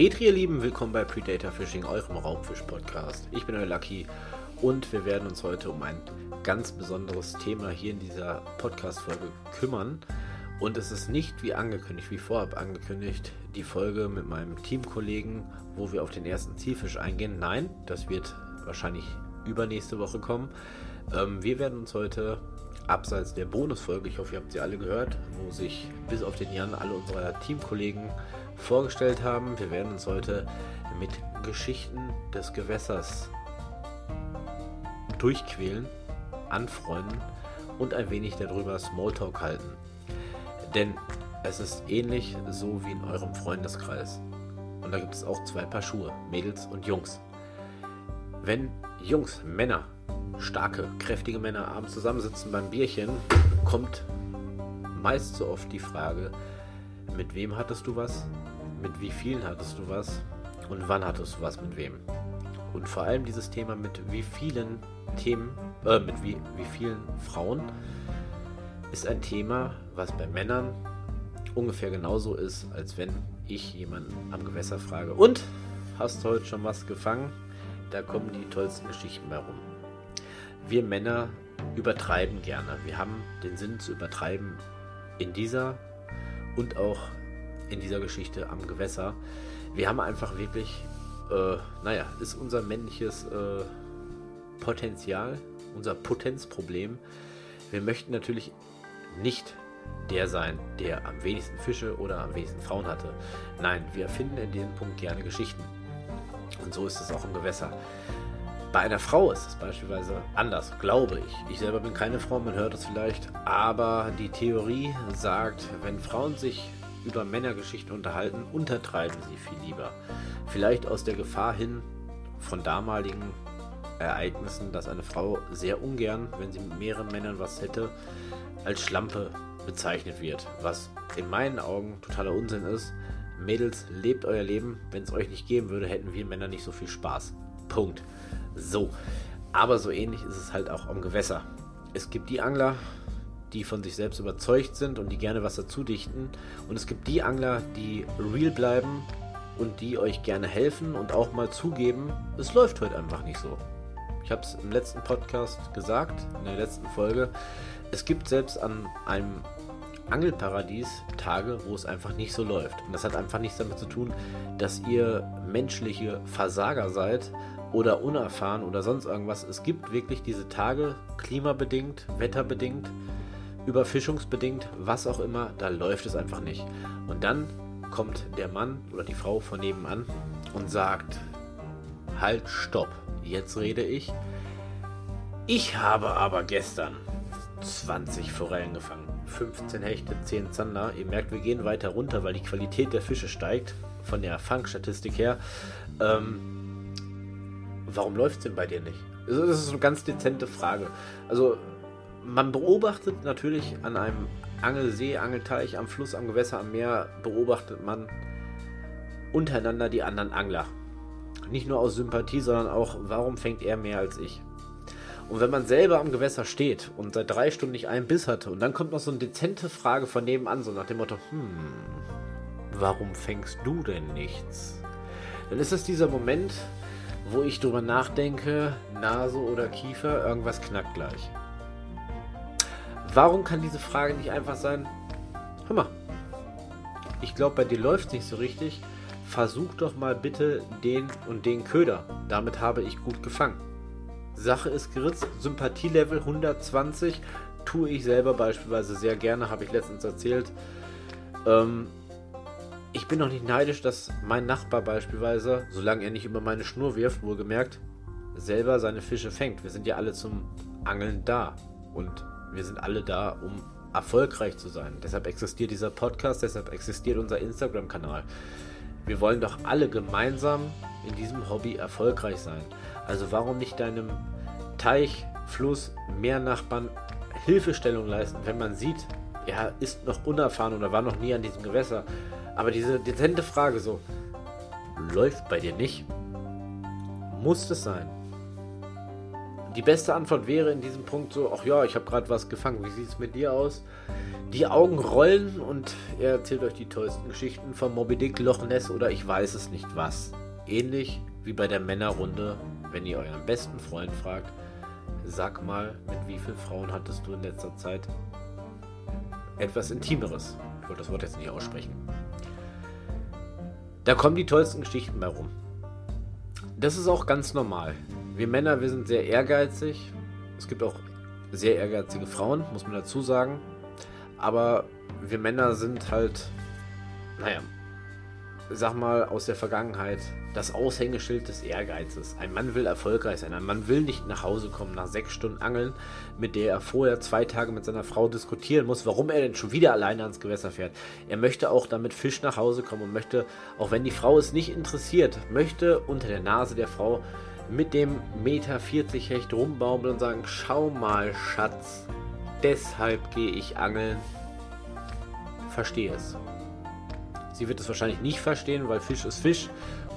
Petri, ihr Lieben, willkommen bei Predator Fishing, eurem Raubfisch-Podcast. Ich bin euer Lucky und wir werden uns heute um ein ganz besonderes Thema hier in dieser Podcast-Folge kümmern. Und es ist nicht wie angekündigt, wie vorab angekündigt, die Folge mit meinem Teamkollegen, wo wir auf den ersten Zielfisch eingehen. Nein, das wird wahrscheinlich übernächste Woche kommen. Ähm, wir werden uns heute abseits der Bonusfolge, ich hoffe, ihr habt sie alle gehört, wo sich bis auf den Jan alle unserer Teamkollegen vorgestellt haben. Wir werden uns heute mit Geschichten des Gewässers durchquälen, anfreunden und ein wenig darüber Smalltalk halten. Denn es ist ähnlich so wie in eurem Freundeskreis. Und da gibt es auch zwei Paar Schuhe, Mädels und Jungs. Wenn Jungs, Männer, starke, kräftige Männer abends zusammensitzen beim Bierchen, kommt meist so oft die Frage, mit wem hattest du was? Mit wie vielen hattest du was? Und wann hattest du was mit wem? Und vor allem dieses Thema mit wie vielen Themen, äh, mit wie, wie vielen Frauen ist ein Thema, was bei Männern ungefähr genauso ist, als wenn ich jemanden am Gewässer frage. Und hast du heute schon was gefangen? Da kommen die tollsten Geschichten bei rum. Wir Männer übertreiben gerne. Wir haben den Sinn zu übertreiben in dieser und auch in dieser Geschichte am Gewässer. Wir haben einfach wirklich, äh, naja, ist unser männliches äh, Potenzial, unser Potenzproblem. Wir möchten natürlich nicht der sein, der am wenigsten Fische oder am wenigsten Frauen hatte. Nein, wir erfinden in diesem Punkt gerne Geschichten. Und so ist es auch im Gewässer. Bei einer Frau ist es beispielsweise anders, glaube ich. Ich selber bin keine Frau, man hört es vielleicht, aber die Theorie sagt, wenn Frauen sich über Männergeschichten unterhalten, untertreiben sie viel lieber. Vielleicht aus der Gefahr hin von damaligen Ereignissen, dass eine Frau sehr ungern, wenn sie mit mehreren Männern was hätte, als Schlampe bezeichnet wird. Was in meinen Augen totaler Unsinn ist. Mädels, lebt euer Leben. Wenn es euch nicht geben würde, hätten wir Männer nicht so viel Spaß. Punkt. So. Aber so ähnlich ist es halt auch am Gewässer. Es gibt die Angler, die von sich selbst überzeugt sind und die gerne was dazu dichten. Und es gibt die Angler, die real bleiben und die euch gerne helfen und auch mal zugeben, es läuft heute einfach nicht so. Ich habe es im letzten Podcast gesagt, in der letzten Folge. Es gibt selbst an einem Angelparadies Tage, wo es einfach nicht so läuft. Und das hat einfach nichts damit zu tun, dass ihr menschliche Versager seid oder unerfahren oder sonst irgendwas. Es gibt wirklich diese Tage, klimabedingt, wetterbedingt, überfischungsbedingt, was auch immer, da läuft es einfach nicht. Und dann kommt der Mann oder die Frau von nebenan und sagt, halt, stopp, jetzt rede ich. Ich habe aber gestern 20 Forellen gefangen, 15 Hechte, 10 Zander. Ihr merkt, wir gehen weiter runter, weil die Qualität der Fische steigt, von der Fangstatistik her. Ähm, warum läuft es denn bei dir nicht? Das ist eine ganz dezente Frage. Also man beobachtet natürlich an einem Angelsee, Angelteich, am Fluss, am Gewässer, am Meer, beobachtet man untereinander die anderen Angler. Nicht nur aus Sympathie, sondern auch, warum fängt er mehr als ich? Und wenn man selber am Gewässer steht und seit drei Stunden nicht einen Biss hatte und dann kommt noch so eine dezente Frage von nebenan, so nach dem Motto, hm, warum fängst du denn nichts? Dann ist es dieser Moment, wo ich drüber nachdenke, Nase oder Kiefer, irgendwas knackt gleich. Warum kann diese Frage nicht einfach sein, hör mal, ich glaube, bei dir läuft es nicht so richtig, versuch doch mal bitte den und den Köder. Damit habe ich gut gefangen. Sache ist geritzt, Sympathielevel 120 tue ich selber beispielsweise sehr gerne, habe ich letztens erzählt. Ähm, ich bin noch nicht neidisch, dass mein Nachbar beispielsweise, solange er nicht über meine Schnur wirft, wohlgemerkt, selber seine Fische fängt. Wir sind ja alle zum Angeln da. Und wir sind alle da, um erfolgreich zu sein. Deshalb existiert dieser Podcast, deshalb existiert unser Instagram-Kanal. Wir wollen doch alle gemeinsam in diesem Hobby erfolgreich sein. Also warum nicht deinem Teich, Fluss, Meernachbarn Hilfestellung leisten, wenn man sieht, er ist noch unerfahren oder war noch nie an diesem Gewässer. Aber diese dezente Frage so, läuft bei dir nicht? Muss es sein? die beste Antwort wäre in diesem Punkt so, ach ja, ich habe gerade was gefangen, wie sieht es mit dir aus? Die Augen rollen und er erzählt euch die tollsten Geschichten von Moby Dick, Loch Ness oder ich weiß es nicht was. Ähnlich wie bei der Männerrunde, wenn ihr euren besten Freund fragt, sag mal, mit wie vielen Frauen hattest du in letzter Zeit etwas Intimeres? Ich wollte das Wort jetzt nicht aussprechen. Da kommen die tollsten Geschichten bei rum. Das ist auch ganz normal. Wir Männer, wir sind sehr ehrgeizig. Es gibt auch sehr ehrgeizige Frauen, muss man dazu sagen. Aber wir Männer sind halt, naja, sag mal, aus der Vergangenheit das Aushängeschild des Ehrgeizes. Ein Mann will erfolgreich sein. Ein Mann will nicht nach Hause kommen nach sechs Stunden Angeln, mit der er vorher zwei Tage mit seiner Frau diskutieren muss, warum er denn schon wieder alleine ans Gewässer fährt. Er möchte auch damit Fisch nach Hause kommen und möchte, auch wenn die Frau es nicht interessiert, möchte unter der Nase der Frau mit dem Meter 40 Hecht rumbaumeln und sagen, schau mal, Schatz, deshalb gehe ich angeln. Verstehe es. Sie wird es wahrscheinlich nicht verstehen, weil Fisch ist Fisch.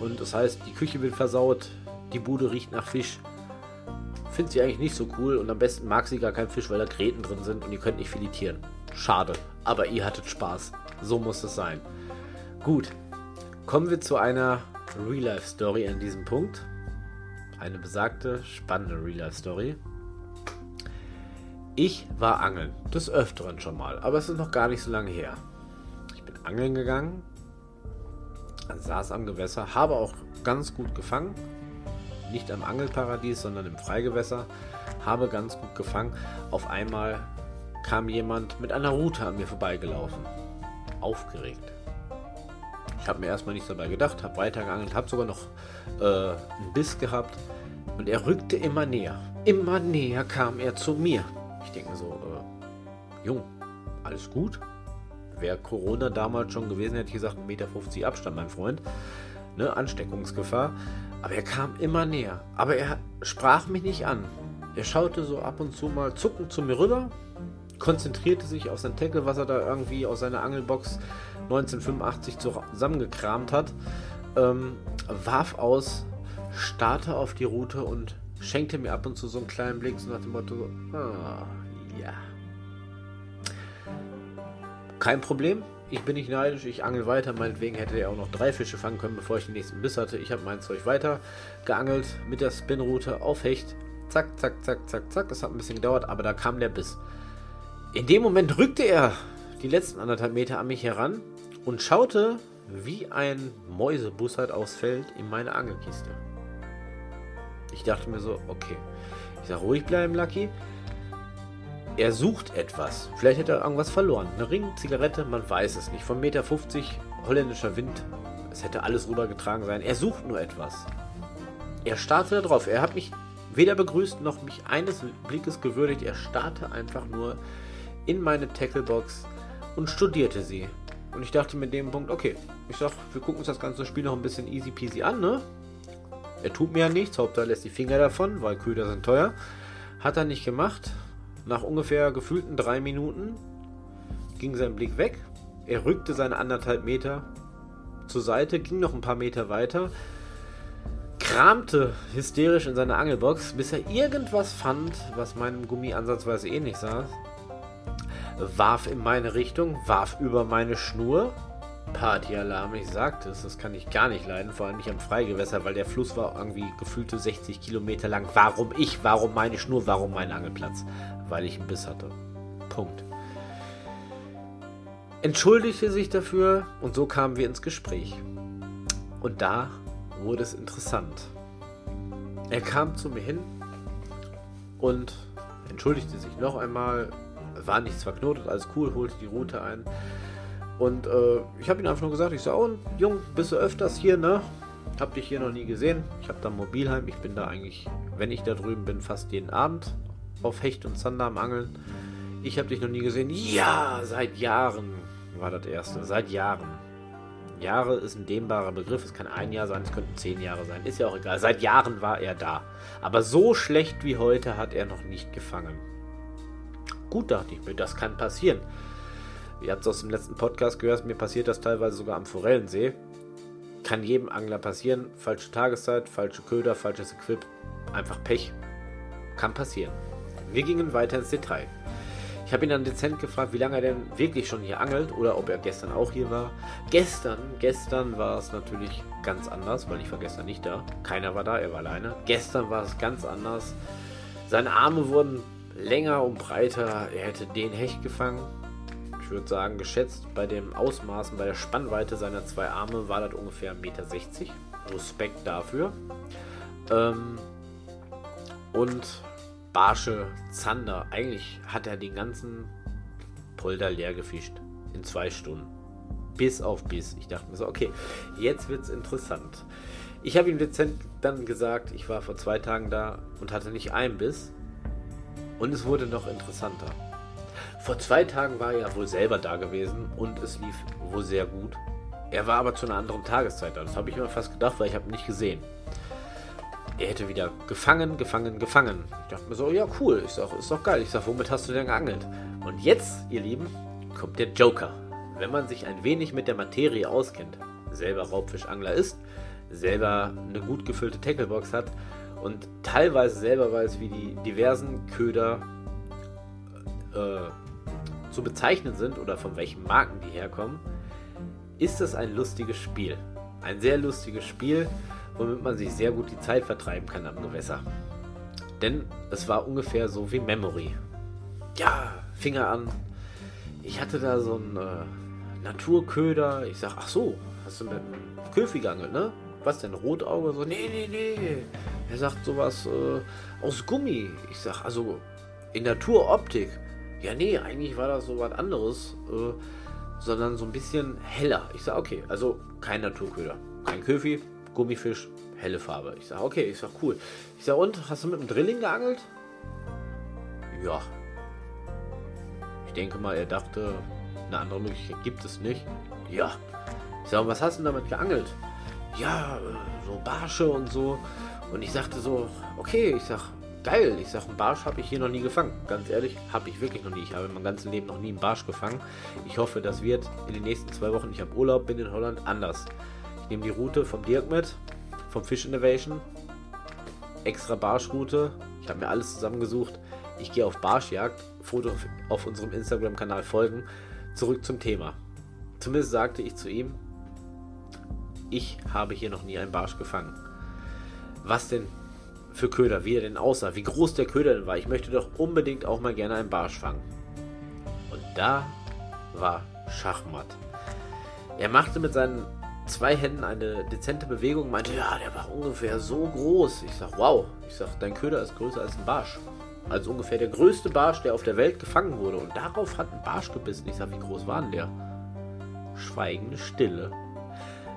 Und das heißt, die Küche wird versaut, die Bude riecht nach Fisch. Findet sie eigentlich nicht so cool und am besten mag sie gar keinen Fisch, weil da Gräten drin sind und ihr könnt nicht filetieren. Schade, aber ihr hattet Spaß. So muss es sein. Gut, kommen wir zu einer Real-Life-Story an diesem Punkt. Eine besagte, spannende Real-Life-Story. Ich war angeln, des Öfteren schon mal, aber es ist noch gar nicht so lange her. Bin angeln gegangen saß am Gewässer, habe auch ganz gut gefangen. Nicht am Angelparadies, sondern im Freigewässer. Habe ganz gut gefangen. Auf einmal kam jemand mit einer Rute an mir vorbeigelaufen. Aufgeregt. Ich habe mir erstmal nichts dabei gedacht, habe weitergeangelt, habe sogar noch äh, einen Biss gehabt. Und er rückte immer näher. Immer näher kam er zu mir. Ich denke so, äh, Jung, alles gut? Wäre Corona damals schon gewesen, hätte ich gesagt, 1,50 Meter Abstand, mein Freund. Ne, Ansteckungsgefahr. Aber er kam immer näher. Aber er sprach mich nicht an. Er schaute so ab und zu mal zuckend zu mir rüber, konzentrierte sich auf sein Tackle, was er da irgendwie aus seiner Angelbox 1985 zusammengekramt hat, ähm, warf aus, starrte auf die Route und schenkte mir ab und zu so einen kleinen Blick, so nach dem Motto: Ah, ja, kein Problem. Ich bin nicht neidisch, ich angel weiter. Meinetwegen hätte er auch noch drei Fische fangen können, bevor ich den nächsten Biss hatte. Ich habe mein Zeug weiter geangelt mit der Spinroute auf Hecht. Zack, zack, zack, zack, zack. Das hat ein bisschen gedauert, aber da kam der Biss. In dem Moment rückte er die letzten anderthalb Meter an mich heran und schaute wie ein Mäusebussard aufs Feld in meine Angelkiste. Ich dachte mir so, okay. Ich sage, ruhig bleiben, Lucky. Er sucht etwas. Vielleicht hat er irgendwas verloren. Eine Ring, Zigarette, man weiß es nicht. Von Meter 50 holländischer Wind. Es hätte alles rübergetragen sein. Er sucht nur etwas. Er starrte darauf. Er hat mich weder begrüßt noch mich eines Blickes gewürdigt. Er starrte einfach nur in meine Tacklebox und studierte sie. Und ich dachte mit dem Punkt, okay, ich sag, wir gucken uns das ganze Spiel noch ein bisschen easy peasy an, ne? Er tut mir ja nichts, Hauptsache lässt die Finger davon, weil Köder sind teuer. Hat er nicht gemacht. Nach ungefähr gefühlten drei Minuten ging sein Blick weg. Er rückte seine anderthalb Meter zur Seite, ging noch ein paar Meter weiter, kramte hysterisch in seiner Angelbox, bis er irgendwas fand, was meinem Gummi ansatzweise ähnlich saß, warf in meine Richtung, warf über meine Schnur. Partyalarm, ich sagte es, das kann ich gar nicht leiden, vor allem nicht am Freigewässer, weil der Fluss war irgendwie gefühlte 60 Kilometer lang. Warum ich, warum meine Schnur, warum mein Angelplatz? Weil ich einen Biss hatte. Punkt. Entschuldigte sich dafür und so kamen wir ins Gespräch. Und da wurde es interessant. Er kam zu mir hin und entschuldigte sich noch einmal, war nichts verknotet, alles cool, holte die Route ein. Und äh, ich habe ihm einfach nur gesagt, ich so, oh, Jung, bist du öfters hier, ne? Hab dich hier noch nie gesehen. Ich habe da Mobilheim. Ich bin da eigentlich, wenn ich da drüben bin, fast jeden Abend auf Hecht und Zander am Angeln. Ich habe dich noch nie gesehen. Ja, seit Jahren war das erste. Seit Jahren. Jahre ist ein dehnbarer Begriff. Es kann ein Jahr sein, es könnten zehn Jahre sein. Ist ja auch egal. Seit Jahren war er da. Aber so schlecht wie heute hat er noch nicht gefangen. Gut, dachte ich mir, das kann passieren. Ihr habt es aus dem letzten Podcast gehört, mir passiert das teilweise sogar am Forellensee. Kann jedem Angler passieren. Falsche Tageszeit, falsche Köder, falsches Equip. Einfach Pech kann passieren. Wir gingen weiter ins Detail. Ich habe ihn dann dezent gefragt, wie lange er denn wirklich schon hier angelt oder ob er gestern auch hier war. Gestern, gestern war es natürlich ganz anders, weil ich war gestern nicht da. Keiner war da, er war alleine. Gestern war es ganz anders. Seine Arme wurden länger und breiter. Er hätte den Hecht gefangen. Ich würde sagen, geschätzt bei den Ausmaßen, bei der Spannweite seiner zwei Arme war das ungefähr 1,60 Meter. Respekt dafür. Ähm, und Barsche Zander. Eigentlich hat er den ganzen Polder leer gefischt. In zwei Stunden. Bis auf Biss. Ich dachte mir so, okay, jetzt wird es interessant. Ich habe ihm dezent dann gesagt, ich war vor zwei Tagen da und hatte nicht einen Biss. Und es wurde noch interessanter. Vor zwei Tagen war er ja wohl selber da gewesen und es lief wohl sehr gut. Er war aber zu einer anderen Tageszeit da. Das habe ich mir fast gedacht, weil ich habe ihn nicht gesehen er hätte wieder gefangen, gefangen, gefangen. Ich dachte mir so, ja cool, ich sag, ist doch geil. Ich sag, womit hast du denn geangelt? Und jetzt, ihr Lieben, kommt der Joker. Wenn man sich ein wenig mit der Materie auskennt, selber Raubfischangler ist, selber eine gut gefüllte Tacklebox hat und teilweise selber weiß, wie die diversen Köder äh, zu bezeichnen sind oder von welchen Marken die herkommen, ist es ein lustiges Spiel. Ein sehr lustiges Spiel womit man sich sehr gut die Zeit vertreiben kann am Gewässer. Denn es war ungefähr so wie Memory. Ja, Finger an. Ich hatte da so einen äh, Naturköder. Ich sag, ach so, hast du mit einem Köfi geangelt, ne? Was denn, Rotauge? So, nee, nee, nee. Er sagt sowas äh, aus Gummi. Ich sag, also in Naturoptik. Ja, nee, eigentlich war das so was anderes. Äh, sondern so ein bisschen heller. Ich sag, okay, also kein Naturköder. Kein Köfi, Gummifisch, helle Farbe. Ich sage, okay, ich sage, cool. Ich sage, und, hast du mit dem Drilling geangelt? Ja. Ich denke mal, er dachte, eine andere Möglichkeit gibt es nicht. Ja. Ich sage, was hast du damit geangelt? Ja, so Barsche und so. Und ich sagte so, okay, ich sag, geil. Ich sag, einen Barsch habe ich hier noch nie gefangen. Ganz ehrlich, habe ich wirklich noch nie. Ich habe in meinem ganzen Leben noch nie einen Barsch gefangen. Ich hoffe, das wird in den nächsten zwei Wochen, ich habe Urlaub, bin in Holland, anders nehme die Route vom Dirk mit, vom Fish Innovation. Extra Barschroute. Ich habe mir alles zusammengesucht. Ich gehe auf Barschjagd. Foto auf unserem Instagram-Kanal folgen. Zurück zum Thema. Zumindest sagte ich zu ihm, ich habe hier noch nie einen Barsch gefangen. Was denn für Köder, wie er denn aussah, wie groß der Köder denn war. Ich möchte doch unbedingt auch mal gerne einen Barsch fangen. Und da war Schachmatt. Er machte mit seinen zwei Händen eine dezente Bewegung, meinte, ja, der war ungefähr so groß. Ich sag, wow. Ich sag, dein Köder ist größer als ein Barsch. Also ungefähr der größte Barsch, der auf der Welt gefangen wurde. Und darauf hat ein Barsch gebissen. Ich sag, wie groß war denn der? Schweigende Stille.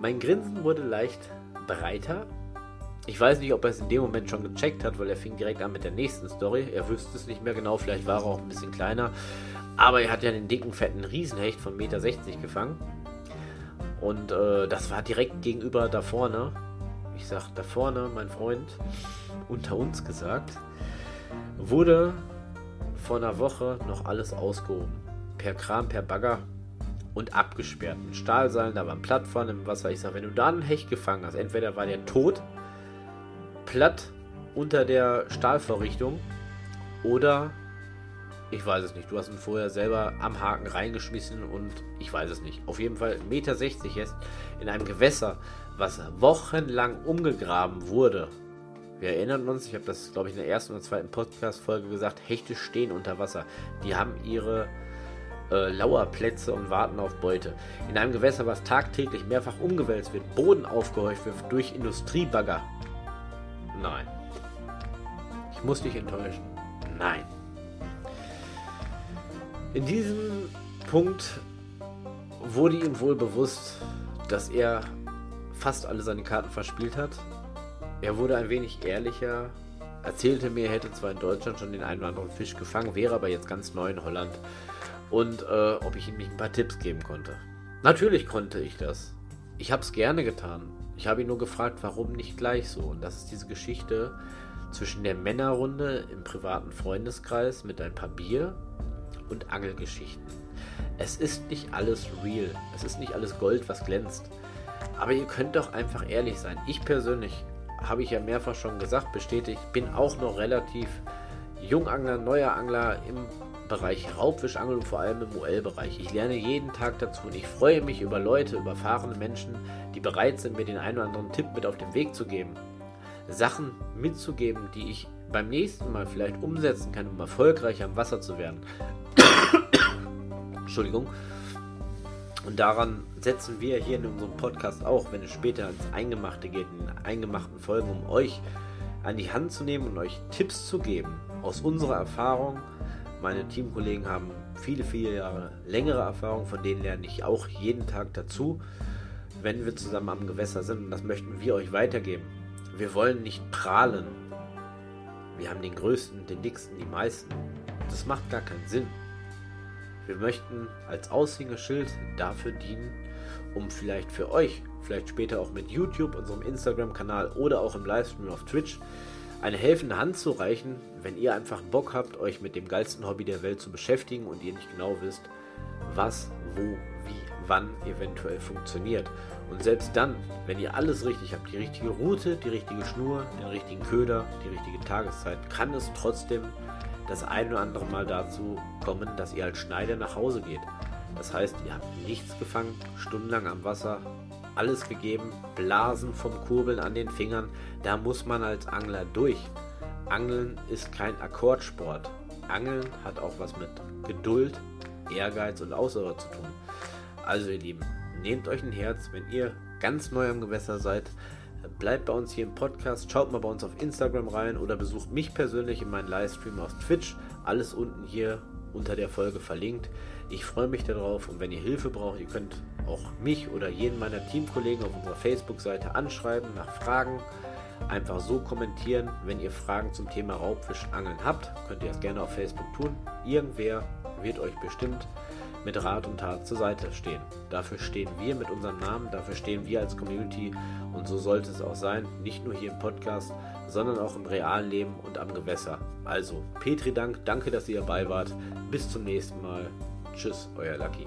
Mein Grinsen wurde leicht breiter. Ich weiß nicht, ob er es in dem Moment schon gecheckt hat, weil er fing direkt an mit der nächsten Story. Er wüsste es nicht mehr genau, vielleicht war er auch ein bisschen kleiner. Aber er hat ja den dicken, fetten Riesenhecht von 1,60 Meter gefangen. Und äh, das war direkt gegenüber da vorne. Ich sag da vorne, mein Freund, unter uns gesagt, wurde vor einer Woche noch alles ausgehoben. Per Kram, per Bagger und abgesperrt. Mit Stahlseilen, da waren Plattformen im Wasser. Ich sag, wenn du da einen Hecht gefangen hast, entweder war der tot, platt unter der Stahlvorrichtung oder ich weiß es nicht. Du hast ihn vorher selber am Haken reingeschmissen und ich weiß es nicht. Auf jeden Fall 1,60 Meter jetzt in einem Gewässer, was wochenlang umgegraben wurde. Wir erinnern uns, ich habe das, glaube ich, in der ersten oder zweiten Podcast-Folge gesagt, Hechte stehen unter Wasser. Die haben ihre äh, Lauerplätze und warten auf Beute. In einem Gewässer, was tagtäglich mehrfach umgewälzt wird, Boden aufgehäuft wird durch Industriebagger. Nein. Ich muss dich enttäuschen. Nein. In diesem Punkt wurde ihm wohl bewusst, dass er fast alle seine Karten verspielt hat. Er wurde ein wenig ehrlicher, erzählte mir, er hätte zwar in Deutschland schon den einen oder anderen Fisch gefangen, wäre aber jetzt ganz neu in Holland und äh, ob ich ihm nicht ein paar Tipps geben konnte. Natürlich konnte ich das. Ich habe es gerne getan. Ich habe ihn nur gefragt, warum nicht gleich so. Und das ist diese Geschichte zwischen der Männerrunde im privaten Freundeskreis mit ein paar Bier und Angelgeschichten. Es ist nicht alles real, es ist nicht alles Gold, was glänzt. Aber ihr könnt doch einfach ehrlich sein. Ich persönlich, habe ich ja mehrfach schon gesagt, bestätigt, bin auch noch relativ Jungangler, neuer Angler im Bereich Raubfischangeln und vor allem im UL-Bereich. Ich lerne jeden Tag dazu und ich freue mich über Leute, über erfahrene Menschen, die bereit sind, mir den einen oder anderen Tipp mit auf den Weg zu geben. Sachen mitzugeben, die ich beim nächsten Mal vielleicht umsetzen kann, um erfolgreicher am Wasser zu werden. Entschuldigung. Und daran setzen wir hier in unserem Podcast auch, wenn es später ins Eingemachte geht, in eingemachten Folgen, um euch an die Hand zu nehmen und euch Tipps zu geben aus unserer Erfahrung. Meine Teamkollegen haben viele, viele Jahre längere Erfahrung, von denen lerne ich auch jeden Tag dazu, wenn wir zusammen am Gewässer sind. Und das möchten wir euch weitergeben. Wir wollen nicht prahlen. Wir haben den größten, den dicksten, die meisten. Das macht gar keinen Sinn. Wir möchten als Aushängeschild dafür dienen, um vielleicht für euch, vielleicht später auch mit YouTube, unserem Instagram-Kanal oder auch im Livestream auf Twitch, eine helfende Hand zu reichen, wenn ihr einfach Bock habt, euch mit dem geilsten Hobby der Welt zu beschäftigen und ihr nicht genau wisst, was, wo, wie, wann eventuell funktioniert. Und selbst dann, wenn ihr alles richtig habt, die richtige Route, die richtige Schnur, den richtigen Köder, die richtige Tageszeit, kann es trotzdem das ein oder andere Mal dazu kommen, dass ihr als Schneider nach Hause geht. Das heißt, ihr habt nichts gefangen, stundenlang am Wasser, alles gegeben, Blasen vom Kurbeln an den Fingern, da muss man als Angler durch. Angeln ist kein Akkordsport. Angeln hat auch was mit Geduld, Ehrgeiz und Ausdauer zu tun. Also ihr Lieben, nehmt euch ein Herz, wenn ihr ganz neu am Gewässer seid, bleibt bei uns hier im Podcast, schaut mal bei uns auf Instagram rein oder besucht mich persönlich in meinen Livestream auf Twitch. Alles unten hier unter der Folge verlinkt. Ich freue mich darauf und wenn ihr Hilfe braucht, ihr könnt auch mich oder jeden meiner Teamkollegen auf unserer Facebook-Seite anschreiben nach Fragen. Einfach so kommentieren. Wenn ihr Fragen zum Thema Raubfischangeln habt, könnt ihr das gerne auf Facebook tun. Irgendwer wird euch bestimmt mit Rat und Tat zur Seite stehen. Dafür stehen wir mit unserem Namen, dafür stehen wir als Community und so sollte es auch sein, nicht nur hier im Podcast, sondern auch im realen Leben und am Gewässer. Also, Petri Dank, danke, dass ihr dabei wart. Bis zum nächsten Mal. Tschüss, euer Lucky.